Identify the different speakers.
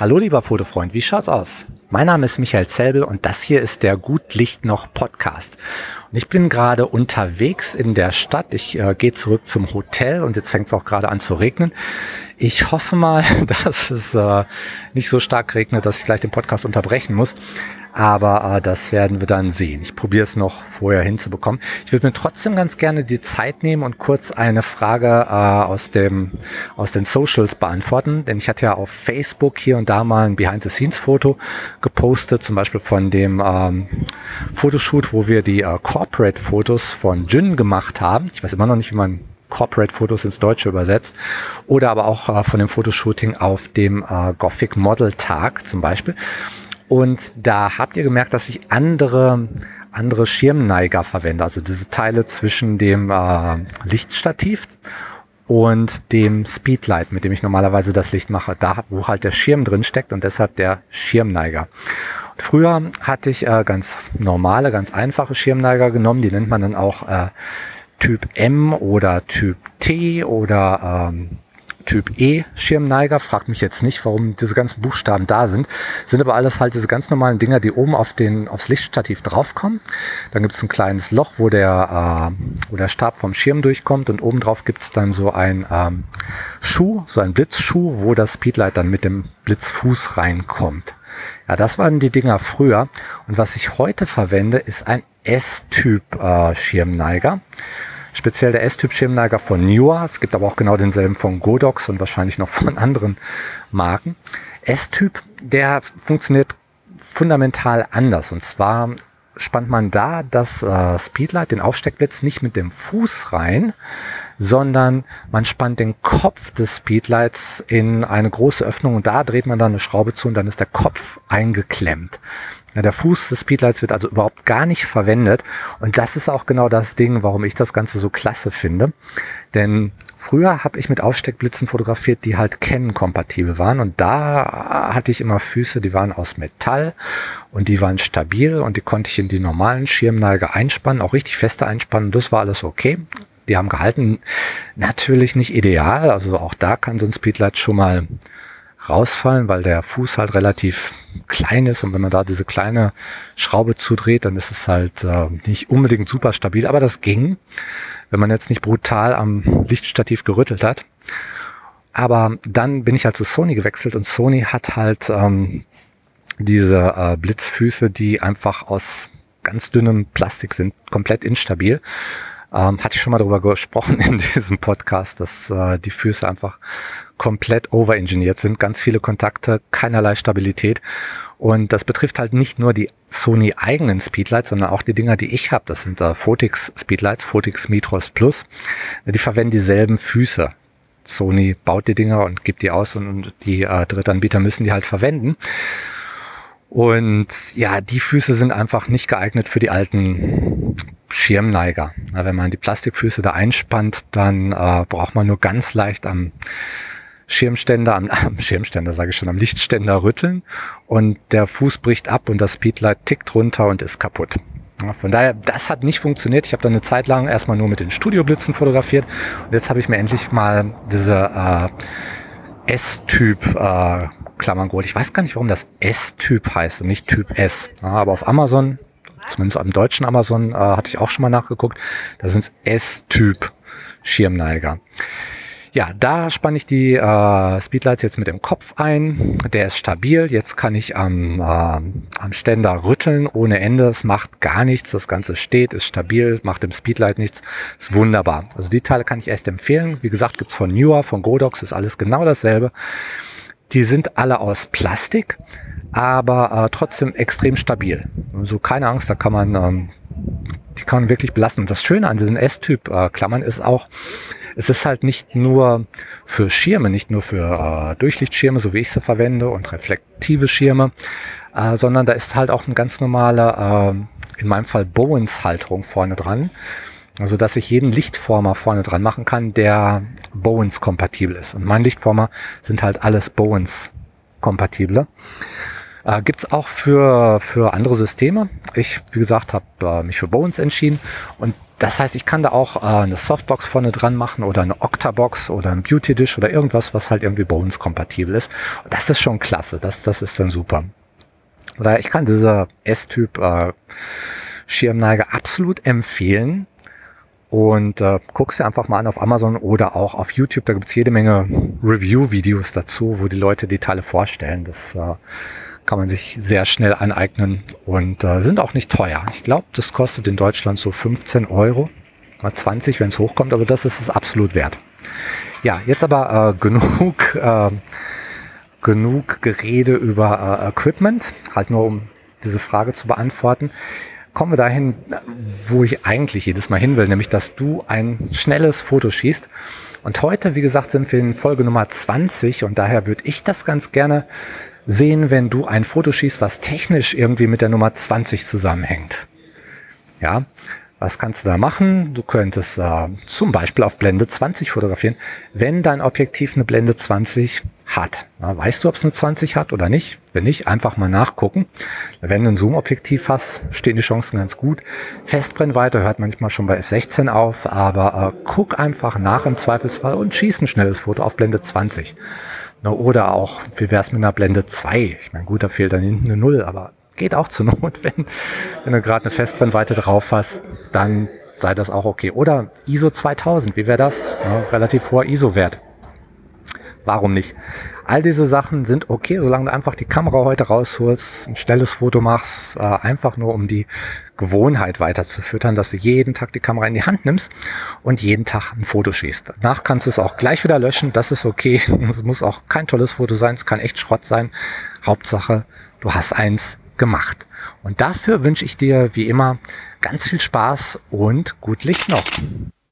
Speaker 1: Hallo lieber Fotofreund, wie schaut's aus? Mein Name ist Michael Zelbel und das hier ist der Gut Licht noch Podcast. Und ich bin gerade unterwegs in der Stadt. Ich äh, gehe zurück zum Hotel und jetzt fängt es auch gerade an zu regnen. Ich hoffe mal, dass es äh, nicht so stark regnet, dass ich gleich den Podcast unterbrechen muss. Aber äh, das werden wir dann sehen. Ich probiere es noch vorher hinzubekommen. Ich würde mir trotzdem ganz gerne die Zeit nehmen und kurz eine Frage äh, aus, dem, aus den Socials beantworten. Denn ich hatte ja auf Facebook hier und da mal ein Behind-the-Scenes-Foto gepostet, zum Beispiel von dem ähm, Fotoshoot, wo wir die äh, Corporate-Fotos von Jün gemacht haben. Ich weiß immer noch nicht, wie man Corporate-Fotos ins Deutsche übersetzt. Oder aber auch äh, von dem Fotoshooting auf dem äh, Gothic Model Tag zum Beispiel. Und da habt ihr gemerkt, dass ich andere, andere Schirmneiger verwende. Also diese Teile zwischen dem äh, Lichtstativ und dem Speedlight, mit dem ich normalerweise das Licht mache. Da, wo halt der Schirm drin steckt und deshalb der Schirmneiger. Und früher hatte ich äh, ganz normale, ganz einfache Schirmneiger genommen. Die nennt man dann auch äh, Typ M oder Typ T oder ähm, Typ E Schirmneiger. Fragt mich jetzt nicht, warum diese ganzen Buchstaben da sind. Sind aber alles halt diese ganz normalen Dinger, die oben auf den, aufs Lichtstativ draufkommen. Dann gibt es ein kleines Loch, wo der, äh, wo der Stab vom Schirm durchkommt und oben drauf gibt es dann so ein ähm, Schuh, so ein Blitzschuh, wo das Speedlight dann mit dem Blitzfuß reinkommt. Ja, das waren die Dinger früher. Und was ich heute verwende, ist ein S-Typ äh, Schirmneiger. Speziell der S-Typ Schirmneiger von Newer. Es gibt aber auch genau denselben von Godox und wahrscheinlich noch von anderen Marken. S-Typ, der funktioniert fundamental anders. Und zwar spannt man da das äh, Speedlight, den Aufsteckblitz, nicht mit dem Fuß rein, sondern man spannt den Kopf des Speedlights in eine große Öffnung und da dreht man dann eine Schraube zu und dann ist der Kopf eingeklemmt. Ja, der Fuß des Speedlights wird also überhaupt gar nicht verwendet. Und das ist auch genau das Ding, warum ich das Ganze so klasse finde. Denn früher habe ich mit Aufsteckblitzen fotografiert, die halt Canon-kompatibel waren. Und da hatte ich immer Füße, die waren aus Metall und die waren stabil und die konnte ich in die normalen Schirmneiger einspannen, auch richtig feste einspannen. Das war alles okay. Die haben gehalten. Natürlich nicht ideal. Also auch da kann so ein Speedlight schon mal rausfallen, weil der Fuß halt relativ klein ist und wenn man da diese kleine Schraube zudreht, dann ist es halt äh, nicht unbedingt super stabil, aber das ging, wenn man jetzt nicht brutal am Lichtstativ gerüttelt hat. Aber dann bin ich halt zu Sony gewechselt und Sony hat halt ähm, diese äh, Blitzfüße, die einfach aus ganz dünnem Plastik sind, komplett instabil. Ähm, hatte ich schon mal darüber gesprochen in diesem Podcast, dass äh, die Füße einfach komplett overengineert sind, ganz viele Kontakte, keinerlei Stabilität. Und das betrifft halt nicht nur die Sony eigenen Speedlights, sondern auch die Dinger, die ich habe. Das sind äh, Photix Speedlights, Photix Mitros Plus. Die verwenden dieselben Füße. Sony baut die Dinger und gibt die aus und, und die äh, Drittanbieter müssen die halt verwenden. Und ja, die Füße sind einfach nicht geeignet für die alten Schirmneiger. Na, wenn man die Plastikfüße da einspannt, dann äh, braucht man nur ganz leicht am Schirmständer, am, am Schirmständer sage ich schon, am Lichtständer rütteln und der Fuß bricht ab und das Speedlight tickt runter und ist kaputt. Von daher, das hat nicht funktioniert. Ich habe dann eine Zeit lang erstmal nur mit den Studioblitzen fotografiert und jetzt habe ich mir endlich mal diese äh, S-Typ äh, Klammern geholt. Ich weiß gar nicht, warum das S-Typ heißt und nicht Typ S. Aber auf Amazon, zumindest am deutschen Amazon, äh, hatte ich auch schon mal nachgeguckt, da sind S-Typ Schirmneiger. Ja, da spanne ich die äh, Speedlights jetzt mit dem Kopf ein. Der ist stabil. Jetzt kann ich am, äh, am Ständer rütteln ohne Ende. Es macht gar nichts. Das Ganze steht, ist stabil, macht dem Speedlight nichts. Ist wunderbar. Also die Teile kann ich echt empfehlen. Wie gesagt, gibt's von Newer, von Godox, ist alles genau dasselbe. Die sind alle aus Plastik, aber äh, trotzdem extrem stabil. Also keine Angst, da kann man, ähm, die kann man wirklich belassen. Und das Schöne an diesen S-Typ-Klammern äh, ist auch, es ist halt nicht nur für Schirme, nicht nur für äh, Durchlichtschirme, so wie ich sie verwende, und reflektive Schirme, äh, sondern da ist halt auch eine ganz normale, äh, in meinem Fall Bowens-Halterung vorne dran. Also dass ich jeden Lichtformer vorne dran machen kann, der Bowens kompatibel ist. Und mein Lichtformer sind halt alles Bowens kompatible. Äh, Gibt auch für, für andere Systeme. Ich, wie gesagt, habe äh, mich für Bowens entschieden und das heißt, ich kann da auch äh, eine Softbox vorne dran machen oder eine Octabox oder ein Beauty Dish oder irgendwas, was halt irgendwie Bones kompatibel ist. Das ist schon klasse. Das, das ist dann super. Oder ich kann dieser S-Typ äh, Schirmneige absolut empfehlen. Und äh, guckst dir einfach mal an auf Amazon oder auch auf YouTube. Da gibt's jede Menge Review-Videos dazu, wo die Leute die Teile vorstellen. Das äh, kann man sich sehr schnell aneignen und äh, sind auch nicht teuer. Ich glaube, das kostet in Deutschland so 15 Euro, mal 20, wenn es hochkommt, aber das ist es absolut wert. Ja, jetzt aber äh, genug, äh, genug Gerede über äh, Equipment, halt nur um diese Frage zu beantworten kommen wir dahin, wo ich eigentlich jedes Mal hin will, nämlich dass du ein schnelles Foto schießt. Und heute, wie gesagt, sind wir in Folge Nummer 20 und daher würde ich das ganz gerne sehen, wenn du ein Foto schießt, was technisch irgendwie mit der Nummer 20 zusammenhängt. Ja, was kannst du da machen? Du könntest äh, zum Beispiel auf Blende 20 fotografieren, wenn dein Objektiv eine Blende 20 hat. Na, weißt du, ob es eine 20 hat oder nicht? Wenn nicht, einfach mal nachgucken. Wenn du ein Zoom-Objektiv hast, stehen die Chancen ganz gut. Festbrennweite hört manchmal schon bei F16 auf, aber äh, guck einfach nach im Zweifelsfall und schieß ein schnelles Foto auf Blende 20. Na, oder auch, wie wär's mit einer Blende 2? Ich meine, gut, da fehlt dann hinten eine Null, aber geht auch zur Not, wenn, wenn du gerade eine Festbrennweite drauf hast, dann sei das auch okay. Oder ISO 2000, wie wäre das? Ja, relativ hoher ISO-Wert. Warum nicht? All diese Sachen sind okay, solange du einfach die Kamera heute rausholst, ein schnelles Foto machst, äh, einfach nur um die Gewohnheit weiter dass du jeden Tag die Kamera in die Hand nimmst und jeden Tag ein Foto schießt. Danach kannst du es auch gleich wieder löschen, das ist okay. Es muss auch kein tolles Foto sein, es kann echt Schrott sein. Hauptsache, du hast eins gemacht. Und dafür wünsche ich dir wie immer ganz viel Spaß und gut Licht noch.